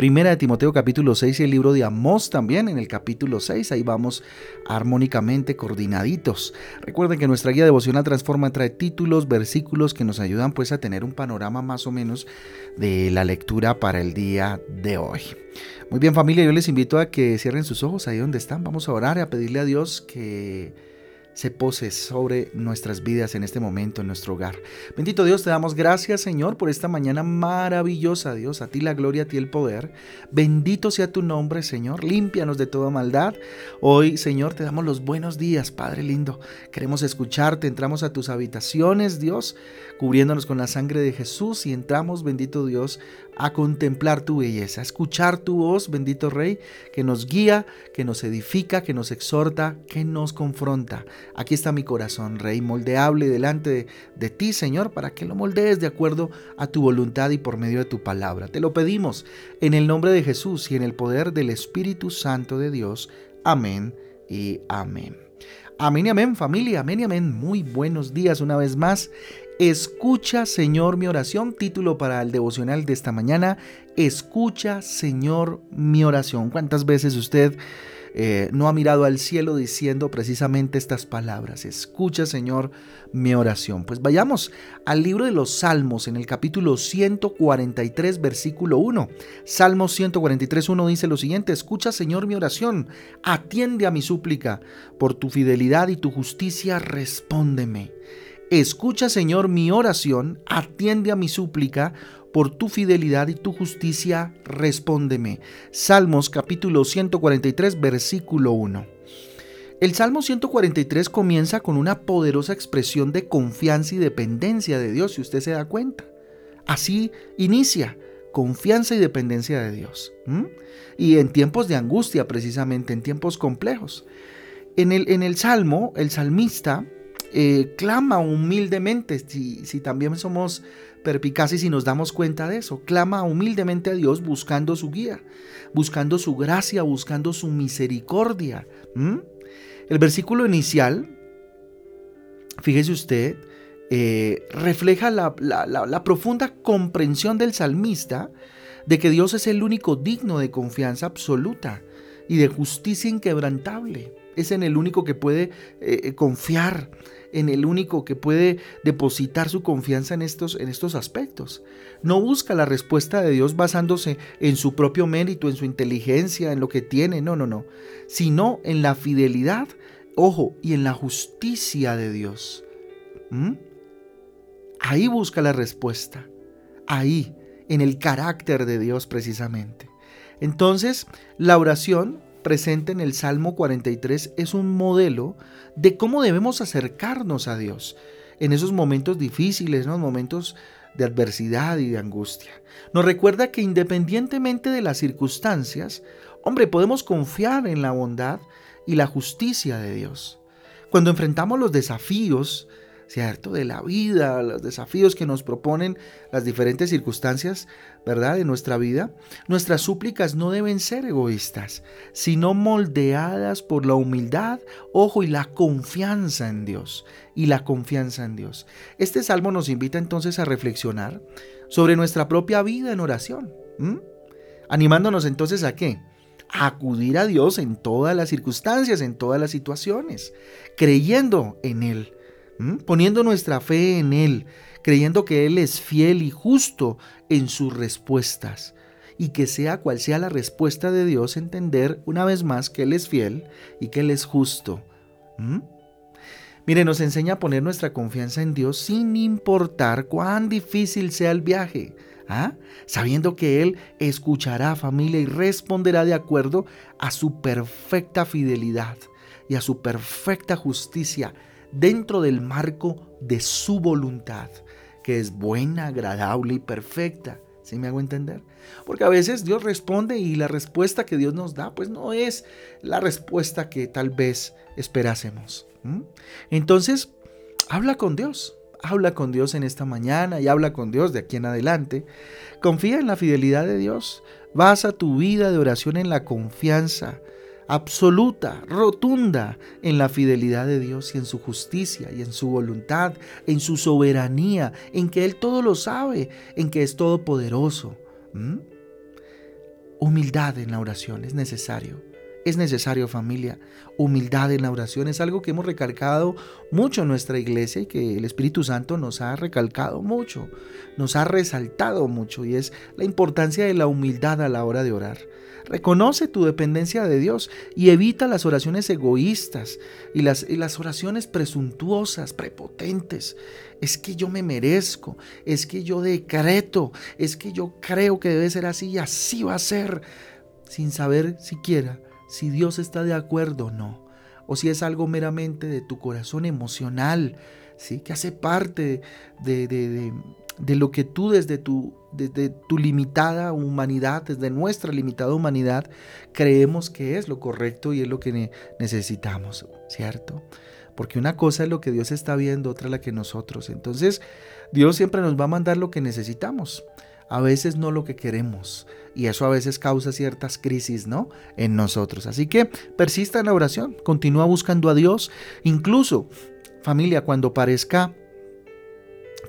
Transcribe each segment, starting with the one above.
Primera de Timoteo capítulo 6 y el libro de Amós también en el capítulo 6. Ahí vamos armónicamente coordinaditos. Recuerden que nuestra guía devocional Transforma trae títulos, versículos que nos ayudan pues a tener un panorama más o menos de la lectura para el día de hoy. Muy bien familia, yo les invito a que cierren sus ojos ahí donde están. Vamos a orar y a pedirle a Dios que se pose sobre nuestras vidas en este momento, en nuestro hogar. Bendito Dios, te damos gracias, Señor, por esta mañana maravillosa, Dios. A ti la gloria, a ti el poder. Bendito sea tu nombre, Señor. Límpianos de toda maldad. Hoy, Señor, te damos los buenos días, Padre lindo. Queremos escucharte. Entramos a tus habitaciones, Dios, cubriéndonos con la sangre de Jesús y entramos, bendito Dios, a contemplar tu belleza, a escuchar tu voz, bendito Rey, que nos guía, que nos edifica, que nos exhorta, que nos confronta. Aquí está mi corazón, Rey, moldeable delante de, ti, Señor, para que lo moldees de acuerdo a tu voluntad y por medio de tu palabra. Te lo pedimos en el nombre de Jesús y en el poder del Espíritu Santo de Dios. Amén y amén. Amén y amén, familia, amén y amén. Muy buenos días una vez más. Escucha, Señor, mi oración. Título para el devocional de esta mañana. Escucha, Señor, mi oración. ¿Cuántas veces usted eh, no ha mirado al cielo diciendo precisamente estas palabras? Escucha, Señor, mi oración. Pues vayamos al libro de los Salmos en el capítulo 143, versículo 1. Salmo 143, 1 dice lo siguiente. Escucha, Señor, mi oración. Atiende a mi súplica. Por tu fidelidad y tu justicia, respóndeme. Escucha, Señor, mi oración, atiende a mi súplica, por tu fidelidad y tu justicia, respóndeme. Salmos capítulo 143, versículo 1. El Salmo 143 comienza con una poderosa expresión de confianza y dependencia de Dios, si usted se da cuenta. Así inicia, confianza y dependencia de Dios. Y en tiempos de angustia, precisamente, en tiempos complejos. En el, en el Salmo, el salmista eh, clama humildemente, si, si también somos perpicaces y nos damos cuenta de eso, clama humildemente a Dios buscando su guía, buscando su gracia, buscando su misericordia. El versículo inicial, fíjese usted, eh, refleja la, la, profunda comprensión del salmista de que Dios es el único digno de confianza absoluta y de justicia inquebrantable. Es en el único que puede eh, confiar en el único que puede depositar su confianza en estos, en estos aspectos. No busca la respuesta de Dios basándose en su propio mérito, en su inteligencia, en lo que tiene, no, no, no, sino en la fidelidad, ojo, y en la justicia de Dios. ¿Mm? Ahí busca la respuesta, ahí, en el carácter de Dios precisamente. Entonces, la oración presente en el Salmo 43 es un modelo de cómo debemos acercarnos a Dios en esos momentos difíciles, ¿no? momentos de adversidad y de angustia. Nos recuerda que independientemente de las circunstancias, hombre, podemos confiar en la bondad y la justicia de Dios. Cuando enfrentamos los desafíos ¿cierto? De la vida, los desafíos que nos proponen las diferentes circunstancias, ¿verdad? De nuestra vida. Nuestras súplicas no deben ser egoístas, sino moldeadas por la humildad, ojo, y la confianza en Dios. Y la confianza en Dios. Este salmo nos invita entonces a reflexionar sobre nuestra propia vida en oración. Animándonos entonces a qué? A acudir a Dios en todas las circunstancias, en todas las situaciones, creyendo en Él poniendo nuestra fe en Él, creyendo que Él es fiel y justo en sus respuestas. Y que sea cual sea la respuesta de Dios, entender una vez más que Él es fiel y que Él es justo. Mire, nos enseña a poner nuestra confianza en Dios sin importar cuán difícil sea el viaje. ¿ah? Sabiendo que Él escuchará familia y responderá de acuerdo a su perfecta fidelidad y a su perfecta justicia dentro del marco de su voluntad, que es buena, agradable y perfecta. ¿Sí me hago entender? Porque a veces Dios responde y la respuesta que Dios nos da, pues no es la respuesta que tal vez esperásemos. Entonces, habla con Dios. Habla con Dios en esta mañana y habla con Dios de aquí en adelante. Confía en la fidelidad de Dios. Basa tu vida de oración en la confianza absoluta, rotunda en la fidelidad de Dios y en su justicia y en su voluntad, en su soberanía, en que Él todo lo sabe, en que es todopoderoso. Humildad en la oración es necesario. Es necesario familia. Humildad en la oración es algo que hemos recalcado mucho en nuestra iglesia y que el Espíritu Santo nos ha recalcado mucho, nos ha resaltado mucho y es la importancia de la humildad a la hora de orar. Reconoce tu dependencia de Dios y evita las oraciones egoístas y las, y las oraciones presuntuosas, prepotentes. Es que yo me merezco, es que yo decreto, es que yo creo que debe ser así y así va a ser, sin saber siquiera si Dios está de acuerdo o no, o si es algo meramente de tu corazón emocional, ¿sí? que hace parte de, de, lo que tú desde tu, desde tu limitada humanidad, desde nuestra limitada humanidad, creemos que es lo correcto y es lo que necesitamos, ¿cierto? Porque una cosa es lo que Dios está viendo, otra la que nosotros. Entonces, Dios siempre nos va a mandar lo que necesitamos a veces no lo que queremos. Y eso a veces causa ciertas crisis, ¿no? En nosotros. Así que persista en la oración, continúa buscando a Dios. Incluso, familia, cuando parezca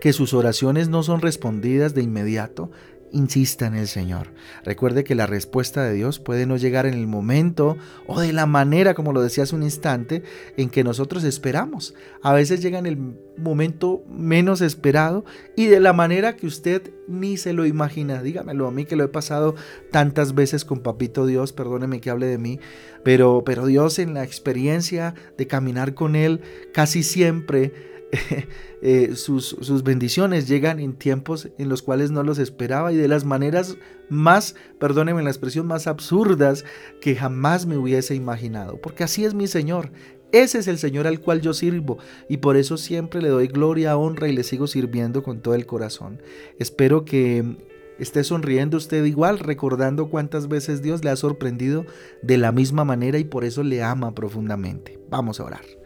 que sus oraciones no son respondidas de inmediato, insista en el Señor. Recuerde que la respuesta de Dios puede no llegar en el momento o de la manera, como lo decía hace un instante, en que nosotros esperamos. A veces llega en el momento menos esperado y de la manera que usted ni se lo imagina. Dígamelo a mí que lo he pasado tantas veces con Papito Dios, perdóneme que hable de mí, pero, pero Dios en la experiencia de caminar con Él casi siempre Eh, sus, sus, bendiciones llegan en tiempos en los cuales no los esperaba y de las maneras más, perdónenme la expresión, más absurdas que jamás me hubiese imaginado. Porque así es mi Señor. Ese es el Señor al cual yo sirvo y por eso siempre le doy gloria, honra y le sigo sirviendo con todo el corazón. Espero que esté sonriendo usted igual, recordando cuántas veces Dios le ha sorprendido de la misma manera y por eso le ama profundamente. Vamos a orar.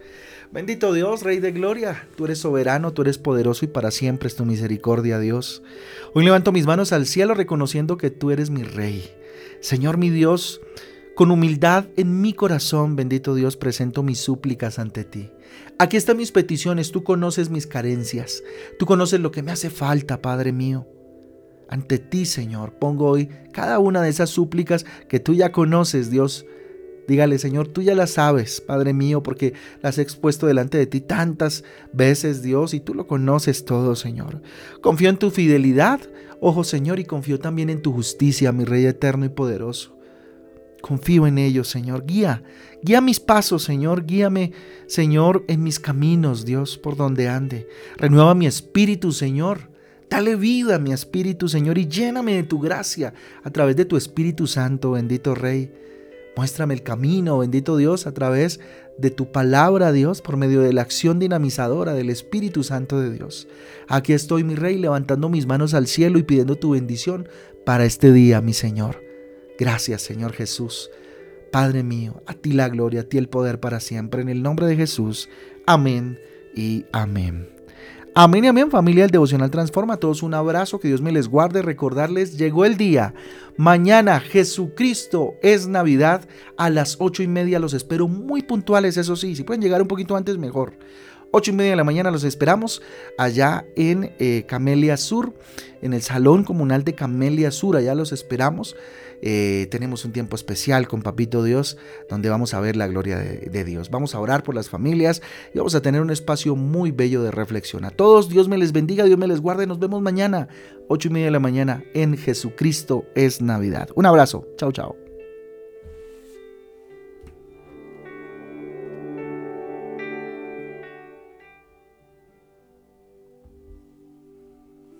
Bendito Dios, Rey de Gloria, tú eres soberano, tú eres poderoso y para siempre es tu misericordia, Dios. Hoy levanto mis manos al cielo reconociendo que tú eres mi Rey. Señor mi Dios, con humildad en mi corazón, bendito Dios, presento mis súplicas ante ti. Aquí están mis peticiones, tú conoces mis carencias, tú conoces lo que me hace falta, Padre mío. Ante ti, Señor, pongo hoy cada una de esas súplicas que tú ya conoces, Dios, Dígale, Señor, tú ya las sabes, Padre mío, porque las he expuesto delante de ti tantas veces, Dios, y tú lo conoces todo, Señor. Confío en tu fidelidad, ojo, Señor, y confío también en tu justicia, mi Rey eterno y poderoso. Confío en ellos, Señor. Guía, guía mis pasos, Señor. Guíame, Señor, en mis caminos, Dios, por donde ande. Renueva mi espíritu, Señor. Dale vida a mi espíritu, Señor, y lléname de tu gracia a través de tu Espíritu Santo, bendito Rey. Muéstrame el camino, bendito Dios, a través de tu palabra, Dios, por medio de la acción dinamizadora del Espíritu Santo de Dios. Aquí estoy, mi Rey, levantando mis manos al cielo y pidiendo tu bendición para este día, mi Señor. Gracias, Señor Jesús. Padre mío, a ti la gloria, a ti el poder para siempre. En el nombre de Jesús. Amén y amén. Amén y amén, familia del Devocional Transforma. A todos un abrazo, que Dios me les guarde. Recordarles, llegó el día. Mañana, Jesucristo es Navidad. A las ocho y media los espero muy puntuales, eso sí. Si pueden llegar un poquito antes, mejor. Ocho y media de la mañana los esperamos allá en eh, Camelia Sur, en el Salón Comunal de Camelia Sur. Allá los esperamos. Eh, tenemos un tiempo especial con Papito Dios, donde vamos a ver la gloria de, Dios. Vamos a orar por las familias y vamos a tener un espacio muy bello de reflexión. A todos, Dios me les bendiga, Dios me les guarde. Nos vemos mañana, ocho y media de la mañana, en Jesucristo es Navidad. Un abrazo. Chao, chao.